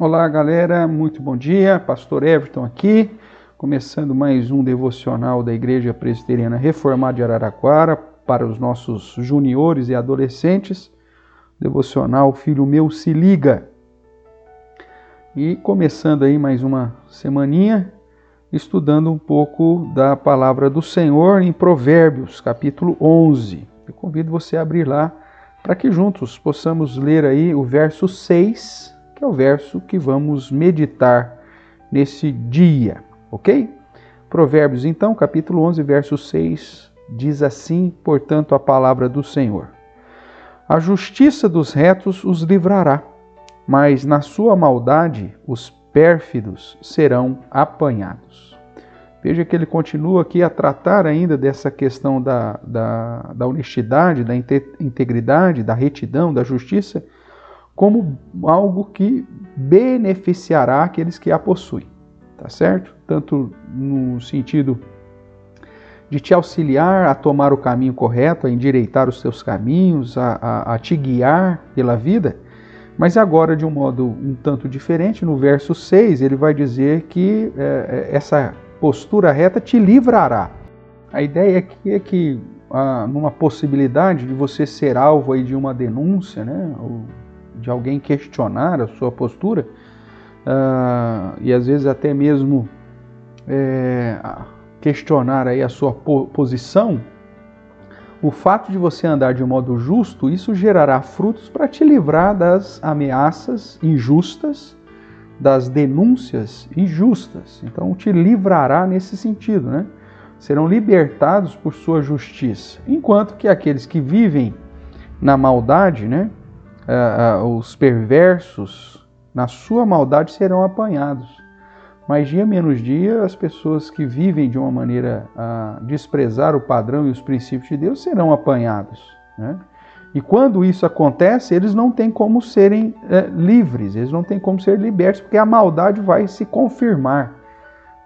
Olá, galera, muito bom dia. Pastor Everton aqui, começando mais um devocional da Igreja Presbiteriana Reformada de Araraquara para os nossos juniores e adolescentes. Devocional Filho Meu Se Liga. E começando aí mais uma semaninha, estudando um pouco da palavra do Senhor em Provérbios, capítulo 11. Eu convido você a abrir lá para que juntos possamos ler aí o verso 6 que é o verso que vamos meditar nesse dia, ok? Provérbios, então, capítulo 11, verso 6, diz assim, portanto, a palavra do Senhor: A justiça dos retos os livrará, mas na sua maldade os pérfidos serão apanhados. Veja que ele continua aqui a tratar ainda dessa questão da, da, da honestidade, da integridade, da retidão, da justiça como algo que beneficiará aqueles que a possuem, tá certo? Tanto no sentido de te auxiliar a tomar o caminho correto, a endireitar os seus caminhos, a, a, a te guiar pela vida, mas agora de um modo um tanto diferente, no verso 6, ele vai dizer que é, é, essa postura reta te livrará. A ideia aqui é que, ah, numa possibilidade de você ser alvo aí de uma denúncia, né, ou de alguém questionar a sua postura uh, e às vezes até mesmo é, questionar aí a sua posição, o fato de você andar de modo justo, isso gerará frutos para te livrar das ameaças injustas, das denúncias injustas. Então te livrará nesse sentido, né? Serão libertados por sua justiça. Enquanto que aqueles que vivem na maldade, né? Uh, uh, os perversos, na sua maldade, serão apanhados. Mas dia menos dia, as pessoas que vivem de uma maneira a desprezar o padrão e os princípios de Deus serão apanhados. Né? E quando isso acontece, eles não têm como serem é, livres, eles não têm como ser libertos, porque a maldade vai se confirmar.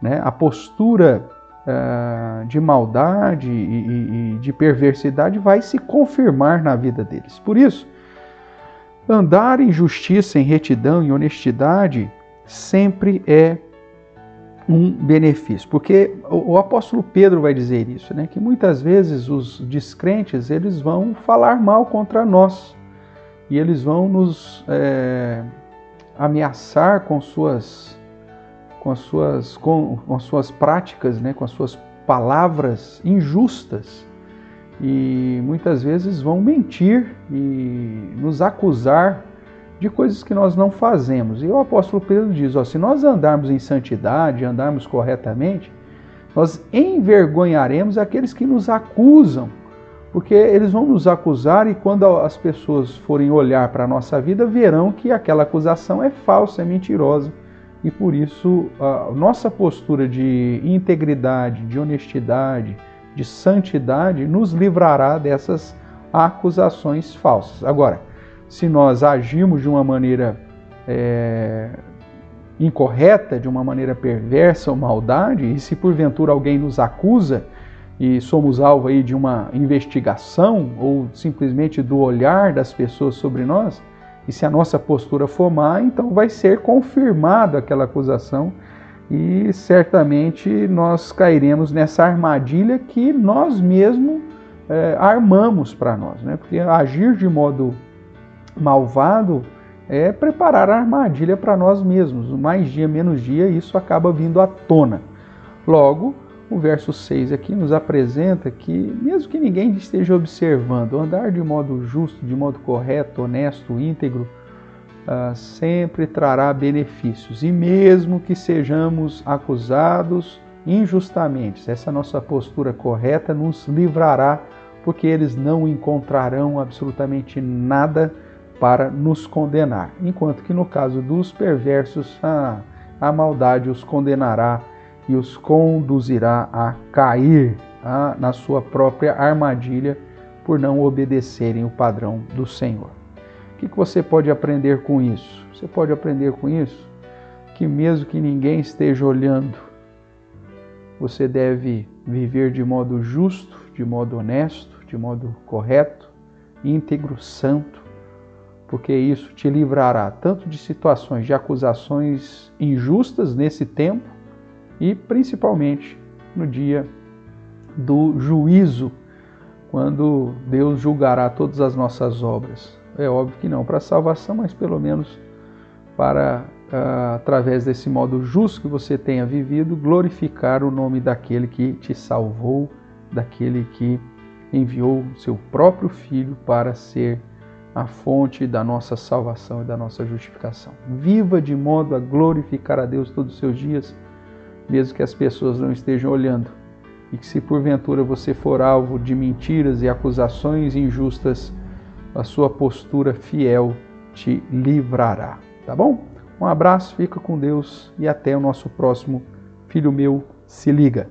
Né? A postura uh, de maldade e, e, e, de perversidade vai se confirmar na vida deles. Por isso, Andar em justiça, em retidão, em honestidade sempre é um benefício, porque o, apóstolo Pedro vai dizer isso, né? Que muitas vezes os descrentes eles vão falar mal contra nós e eles vão nos é, ameaçar com suas com as suas com, com as suas práticas, né? Com as suas palavras injustas e muitas vezes vão mentir e nos acusar de coisas que nós não fazemos. E o apóstolo Pedro diz: ó, se nós andarmos em santidade, andarmos corretamente, nós envergonharemos aqueles que nos acusam, porque eles vão nos acusar e quando as pessoas forem olhar para a nossa vida, verão que aquela acusação é falsa, é mentirosa. E por isso, a nossa postura de integridade, de honestidade, de santidade nos livrará dessas acusações falsas. Agora, se nós agimos de uma maneira é, incorreta, de uma maneira perversa ou maldade, e se porventura alguém nos acusa e somos alvo aí de uma investigação ou simplesmente do olhar das pessoas sobre nós, e se a nossa postura for má, então vai ser confirmada aquela acusação e certamente nós cairemos nessa armadilha que nós mesmos é, armamos para nós, né? Porque agir de modo malvado é preparar a armadilha para nós mesmos. Mais dia, menos dia, isso acaba vindo à tona. Logo, o verso 6 aqui nos apresenta que, mesmo que ninguém esteja observando, andar de modo justo, de modo correto, honesto, íntegro, uh, sempre trará benefícios. E mesmo que sejamos acusados injustamente, essa nossa postura correta nos livrará, porque eles não encontrarão absolutamente nada para nos condenar. Enquanto que no caso dos perversos, a, a maldade os condenará e os conduzirá a cair na sua própria armadilha por não obedecerem o padrão do Senhor. O que, você pode aprender com isso? Você pode aprender com isso que, mesmo que ninguém esteja olhando, você deve viver de modo justo, de modo honesto, de modo correto, íntegro, santo, porque isso te livrará tanto de situações de acusações injustas nesse tempo e principalmente no dia do juízo, quando Deus julgará todas as nossas obras. É óbvio que não para salvação, mas pelo menos para, uh, através desse modo justo que você tenha vivido, glorificar o nome daquele que te salvou, daquele que enviou seu próprio Filho para ser a fonte da nossa salvação e da nossa justificação. Viva de modo a glorificar a Deus todos os seus dias, mesmo que as pessoas não estejam olhando. E que se porventura você for alvo de mentiras e acusações injustas, a sua postura fiel te livrará. Tá bom? Um abraço, fica com Deus e até o nosso próximo Filho Meu Se Liga.